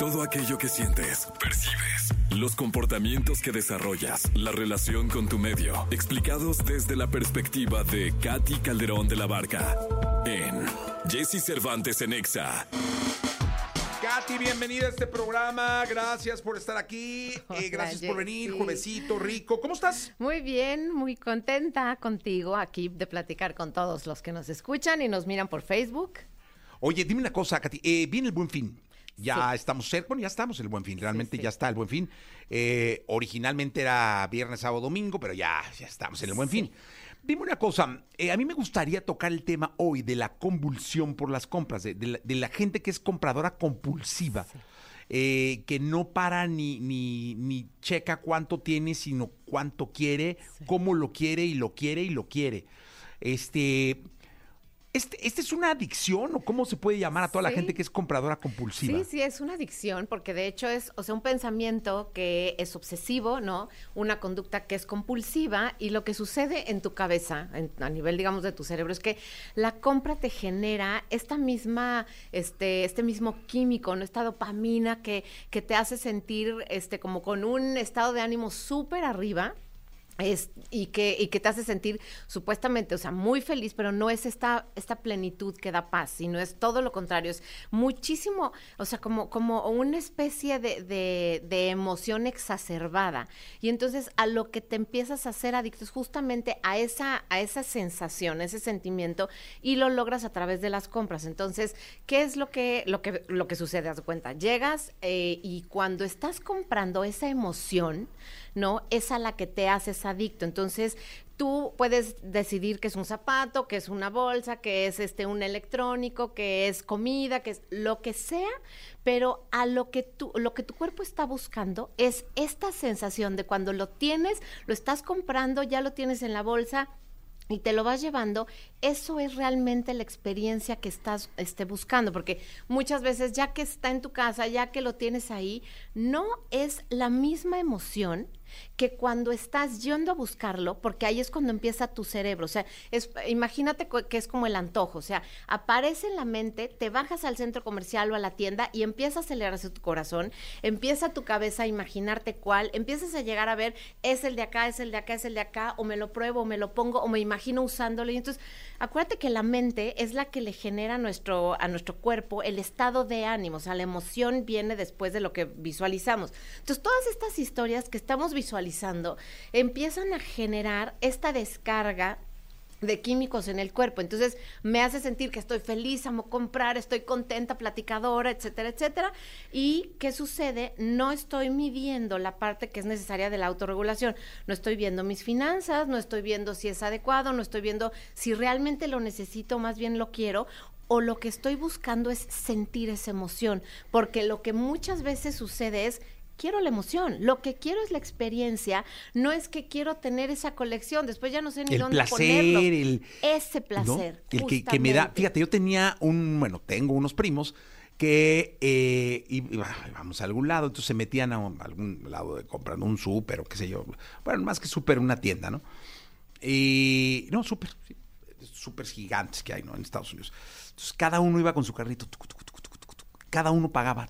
Todo aquello que sientes, percibes, los comportamientos que desarrollas, la relación con tu medio, explicados desde la perspectiva de Katy Calderón de la Barca en Jesse Cervantes en Exa. Katy, bienvenida a este programa. Gracias por estar aquí. Eh, Hola, gracias por venir, jovencito, rico. ¿Cómo estás? Muy bien, muy contenta contigo aquí de platicar con todos los que nos escuchan y nos miran por Facebook. Oye, dime una cosa, Katy. eh, viene el buen fin. Ya Sí. estamos cerca, bueno, ya estamos en el buen fin. Realmente sí. ya está el buen fin. Eh, originalmente era viernes, sábado, domingo, pero ya, ya estamos en el buen fin. Dime una cosa, eh, a mí me gustaría tocar el tema hoy de la convulsión por las compras, de, de la, de la gente que es compradora compulsiva. eh, que no para ni, ni, ni checa cuánto tiene, sino cuánto quiere, cómo lo quiere y lo quiere y lo quiere. Este, este, ¿Este es una adicción o cómo se puede llamar a toda la gente que es compradora compulsiva? Sí, sí, es una adicción porque de hecho es, o sea, un pensamiento que es obsesivo, ¿no? Una conducta que es compulsiva y lo que sucede en tu cabeza, en- a nivel, digamos, de tu cerebro, es que la compra te genera esta misma, este, este mismo químico, ¿no? Esta dopamina que, que te hace sentir, este, como con un estado de ánimo súper arriba. Es, y, que, y que te hace sentir supuestamente, o sea, muy feliz, pero no es esta, esta plenitud que da paz, sino es todo lo contrario, es muchísimo, o sea, como, como una especie de, de- de emoción exacerbada. Y entonces a lo que te empiezas a hacer adicto es justamente a esa, a esa sensación, ese sentimiento, y lo logras a través de las compras. Entonces, ¿qué es lo que, lo que, lo que sucede? Haz cuenta, llegas eh, y cuando estás comprando esa emoción, ¿no? Es a la que te haces adicto. Entonces, tú puedes decidir que es un zapato, que es una bolsa, que es este un electrónico, que es comida, que es lo que sea, pero a lo que lo que tu cuerpo está buscando es esta sensación de cuando lo tienes, lo estás comprando, ya lo tienes en la bolsa, y te lo vas llevando, eso es realmente la experiencia que estás este, buscando, porque muchas veces ya que está en tu casa, ya que lo tienes ahí, no es la misma emoción que cuando estás yendo a buscarlo, porque ahí es cuando empieza tu cerebro, o sea, imagínate que es como el antojo, o sea, aparece en la mente, te bajas al centro comercial o a la tienda y empieza a acelerarse tu corazón, empieza tu cabeza a imaginarte cuál, empiezas a llegar a ver, es el de acá, es el de acá, es el de acá, o me lo pruebo, o me lo pongo, o me imagino usándolo, y entonces, acuérdate que la mente es la que le genera a nuestro, a nuestro cuerpo el estado de ánimo, o sea, la emoción viene después de lo que visualizamos. Entonces, todas estas historias que estamos visualizando empiezan a generar esta descarga de químicos en el cuerpo. Entonces me hace sentir que estoy feliz, amo comprar, estoy contenta, platicadora, etcétera, etcétera. ¿Y qué sucede? No estoy midiendo la parte que es necesaria de la autorregulación. No estoy viendo mis finanzas, no estoy viendo si es adecuado, no estoy viendo si realmente lo necesito, más bien lo quiero. O lo que estoy buscando es sentir esa emoción, porque lo que muchas veces sucede es quiero la emoción, lo que quiero es la experiencia, no es que quiero tener esa colección, después ya no sé ni El dónde placer, ponerlo. el- Ese ¿no? placer. El que, que me da, fíjate, yo tenía un, bueno, tengo unos primos que eh, vamos a algún lado, entonces se metían a, un- a algún lado de comprando un súper o qué sé yo, bueno, más que súper, una tienda, ¿no? Y, no, súper, súper gigantes que hay, ¿no? En Estados Unidos. Entonces cada uno iba con su carrito, cada uno pagaba,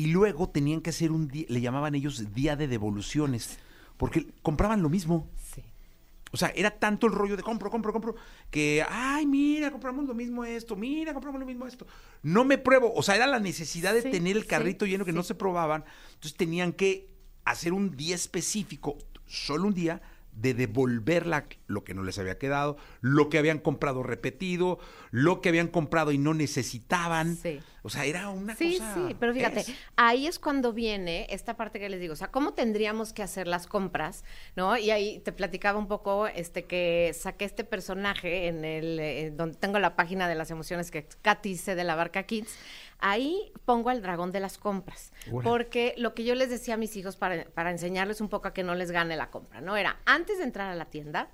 y luego tenían que hacer un día, le llamaban ellos día de devoluciones, porque compraban lo mismo. Sí. O sea, era tanto el rollo de compro, compro, compro, que, ay, mira, compramos lo mismo esto, mira, compramos lo mismo esto. No me pruebo. O sea, era la necesidad de Sí, tener el sí, carrito lleno que no se probaban. Entonces tenían que hacer un día específico, solo un día, de devolver la- lo que no les había quedado, lo que habían comprado repetido, lo que habían comprado y no necesitaban. Sí. O sea, era una Sí, cosa. sí, pero fíjate, es- ahí es cuando viene esta parte que les digo, o sea, cómo tendríamos que hacer las compras, ¿no? Y ahí te platicaba un poco, este, que saqué este personaje en el, eh, donde tengo la página de las emociones que Katy hice de la Barca Kids, ahí pongo al dragón de las compras, porque lo que yo les decía a mis hijos para, para enseñarles un poco a que no les gane la compra, ¿no? Era, antes de entrar a la tienda,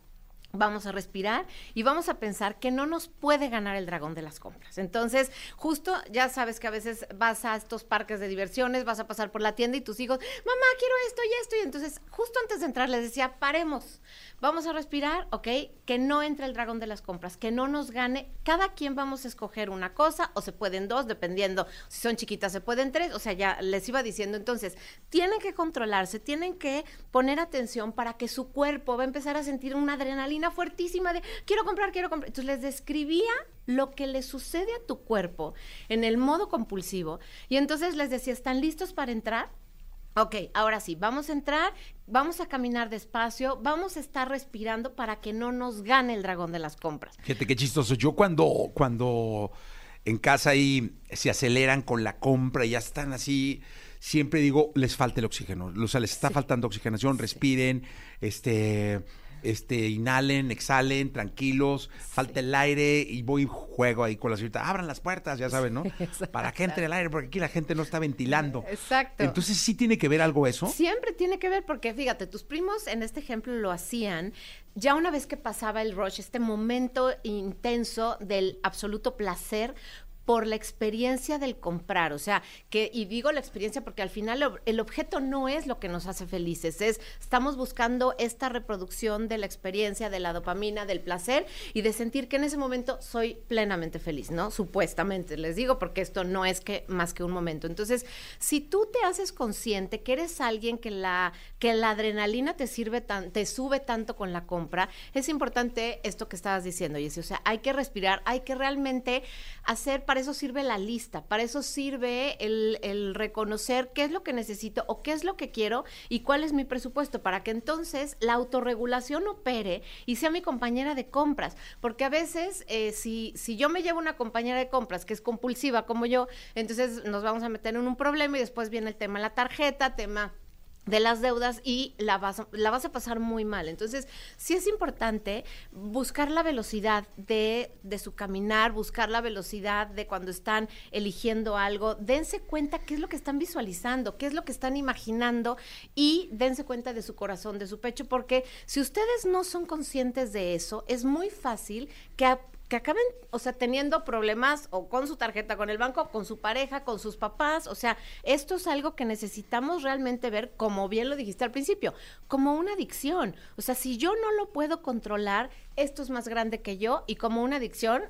vamos a respirar y vamos a pensar que no nos puede ganar el dragón de las compras. Entonces, justo ya sabes que a veces vas a estos parques de diversiones, vas a pasar por la tienda y tus hijos, mamá, quiero esto y esto. Y entonces, justo antes de entrar, les decía, paremos, vamos a respirar, ¿ok? Que no entre el dragón de las compras, que no nos gane. Cada quien vamos a escoger una cosa o se pueden dos, dependiendo si son chiquitas, se pueden tres. O sea, ya les iba diciendo, entonces, tienen que controlarse, tienen que poner atención para que su cuerpo va a empezar a sentir una adrenalina fuertísima de quiero comprar, quiero comprar. Entonces les describía lo que le sucede a tu cuerpo en el modo compulsivo y entonces les decía, ¿están listos para entrar? Ok, ahora sí, vamos a entrar, vamos a caminar despacio, vamos a estar respirando para que no nos gane el dragón de las compras. Fíjate qué chistoso. Yo cuando, cuando en casa ahí se aceleran con la compra y ya están así, siempre digo, les falta el oxígeno. O sea, les está faltando oxigenación, respiren, este este, inhalen, exhalen, tranquilos, falta el aire y voy y juego ahí con la señorita. Abran las puertas, ya saben, ¿no? Para que entre el aire, porque aquí la gente no está ventilando. Exacto. Entonces, ¿sí tiene que ver algo eso? Siempre tiene que ver, porque fíjate, tus primos en este ejemplo lo hacían ya una vez que pasaba el rush, este momento intenso del absoluto placer, por la experiencia del comprar, o sea, que, y digo la experiencia porque al final el objeto no es lo que nos hace felices, es, estamos buscando esta reproducción de la experiencia, de la dopamina, del placer y de sentir que en ese momento soy plenamente feliz, ¿no? Supuestamente, les digo, porque esto no es que más que un momento. Entonces, si tú te haces consciente que eres alguien que la, que la adrenalina te sirve tan, te sube tanto con la compra, es importante esto que estabas diciendo, Jessy, o sea, hay que respirar, hay que realmente hacer para eso sirve la lista, para eso sirve el, reconocer qué es lo que necesito o qué es lo que quiero y cuál es mi presupuesto, para que entonces la autorregulación opere y sea mi compañera de compras. Porque a veces, eh, si, si yo me llevo una compañera de compras que es compulsiva como yo, entonces nos vamos a meter en un problema y después viene el tema de la tarjeta, tema de las deudas y la vas, la vas a pasar muy mal. Entonces, sí es importante buscar la velocidad de, de, su caminar, buscar la velocidad de cuando están eligiendo algo. Dense cuenta qué es lo que están visualizando, qué es lo que están imaginando y dense cuenta de su corazón, de su pecho, porque si ustedes no son conscientes de eso, es muy fácil que que acaben, o sea, teniendo problemas o con su tarjeta, con el banco, con su pareja, con sus papás. O sea, esto es algo que necesitamos realmente ver, como bien lo dijiste al principio, como una adicción. O sea, si yo no lo puedo controlar, esto es más grande que yo y como una adicción,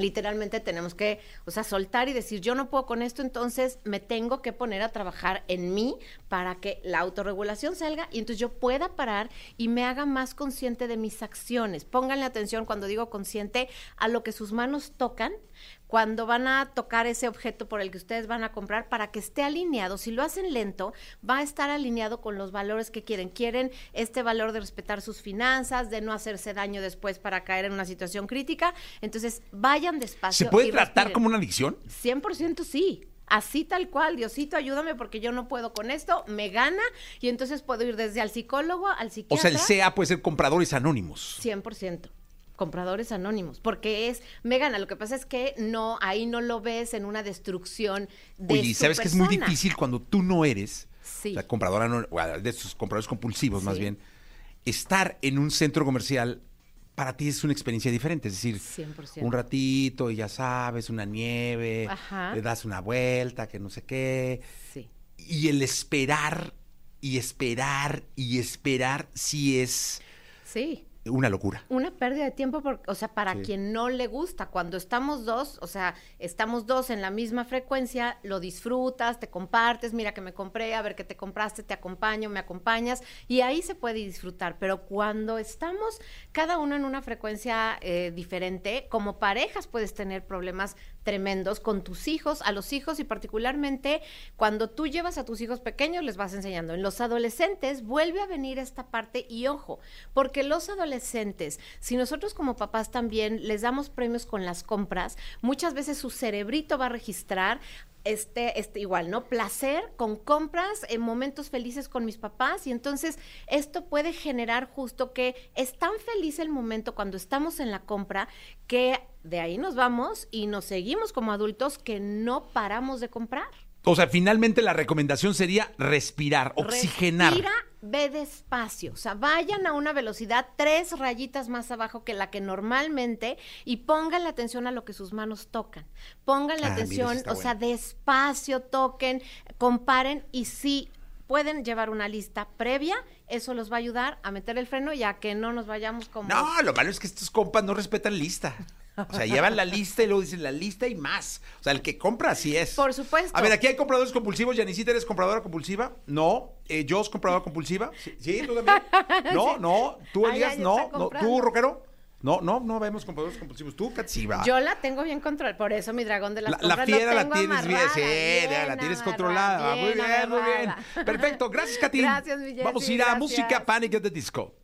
literalmente tenemos que, o sea, soltar y decir, yo no puedo con esto, entonces me tengo que poner a trabajar en mí para que la autorregulación salga y entonces yo pueda parar y me haga más consciente de mis acciones. Pónganle atención cuando digo consciente a lo que sus manos tocan, cuando van a tocar ese objeto por el que ustedes van a comprar para que esté alineado. Si lo hacen lento, va a estar alineado con los valores que quieren. Quieren este valor de respetar sus finanzas, de no hacerse daño después para caer en una situación crítica. Entonces, vayan despacio. ¿Se puede tratar como una adicción? 100% sí así tal cual, Diosito, ayúdame porque yo no puedo con esto, me gana y entonces puedo ir desde al psicólogo, al psiquiatra. O sea, el CA puede ser compradores anónimos. 100% compradores anónimos, porque es, me gana. Lo que pasa es que no, ahí no lo ves en una destrucción de Oye, ¿sabes que es muy difícil cuando tú no eres sí. la compradora de estos compradores compulsivos más bien, estar en un centro comercial para ti es una experiencia diferente, es decir, un ratito y ya sabes, una nieve, le das una vuelta, que no sé qué. Sí. Y el esperar y esperar y esperar sí es Sí una locura. Una pérdida de tiempo, porque, o sea, para quien no le gusta, cuando estamos dos, o sea, estamos dos en la misma frecuencia, lo disfrutas, te compartes, mira que me compré, a ver qué te compraste, te acompaño, me acompañas, y ahí se puede disfrutar. Pero cuando estamos cada uno en una frecuencia eh, diferente, como parejas puedes tener problemas tremendos con tus hijos, a los hijos y particularmente cuando tú llevas a tus hijos pequeños les vas enseñando. En los adolescentes vuelve a venir esta parte y ojo, porque los adolescentes, si nosotros como papás también les damos premios con las compras, muchas veces su cerebrito va a registrar este, este igual, ¿no? Placer con compras en momentos felices con mis papás y entonces esto puede generar justo que es tan feliz el momento cuando estamos en la compra que de ahí nos vamos y nos seguimos como adultos que no paramos de comprar. O sea, finalmente la recomendación sería respirar, oxigenar. Respira ve despacio, o sea, vayan a una velocidad tres rayitas más abajo que la que normalmente y pongan la atención a lo que sus manos tocan. Pongan la Ah, atención, o sea, despacio, toquen, comparen y si pueden llevar una lista previa, eso los va a ayudar a meter el freno y a que no nos vayamos como... No, lo malo es que estos compas no respetan lista. O sea, llevan la lista y luego dicen la lista y más. O sea, el que compra así es. Por supuesto. A ver, aquí hay compradores compulsivos. Yanisita, ¿eres compradora compulsiva? No. Eh, ¿Yo soy compradora compulsiva? Sí, ¿Sí? ¿tú también? No, no. ¿Tú, Elías? No, no. ¿Tú, Rockero? No, no, no vemos compradores compulsivos. ¿Tú, Kat? Sí, va. Yo la tengo bien controlada, por eso mi dragón de las La, la compras lo fiera la tienes bien, sí, bien ya la tienes controlada. Muy bien, muy bien. Perfecto, gracias, Katy. Gracias, mi Jessy, Vamos a ir a música Panic at the Disco.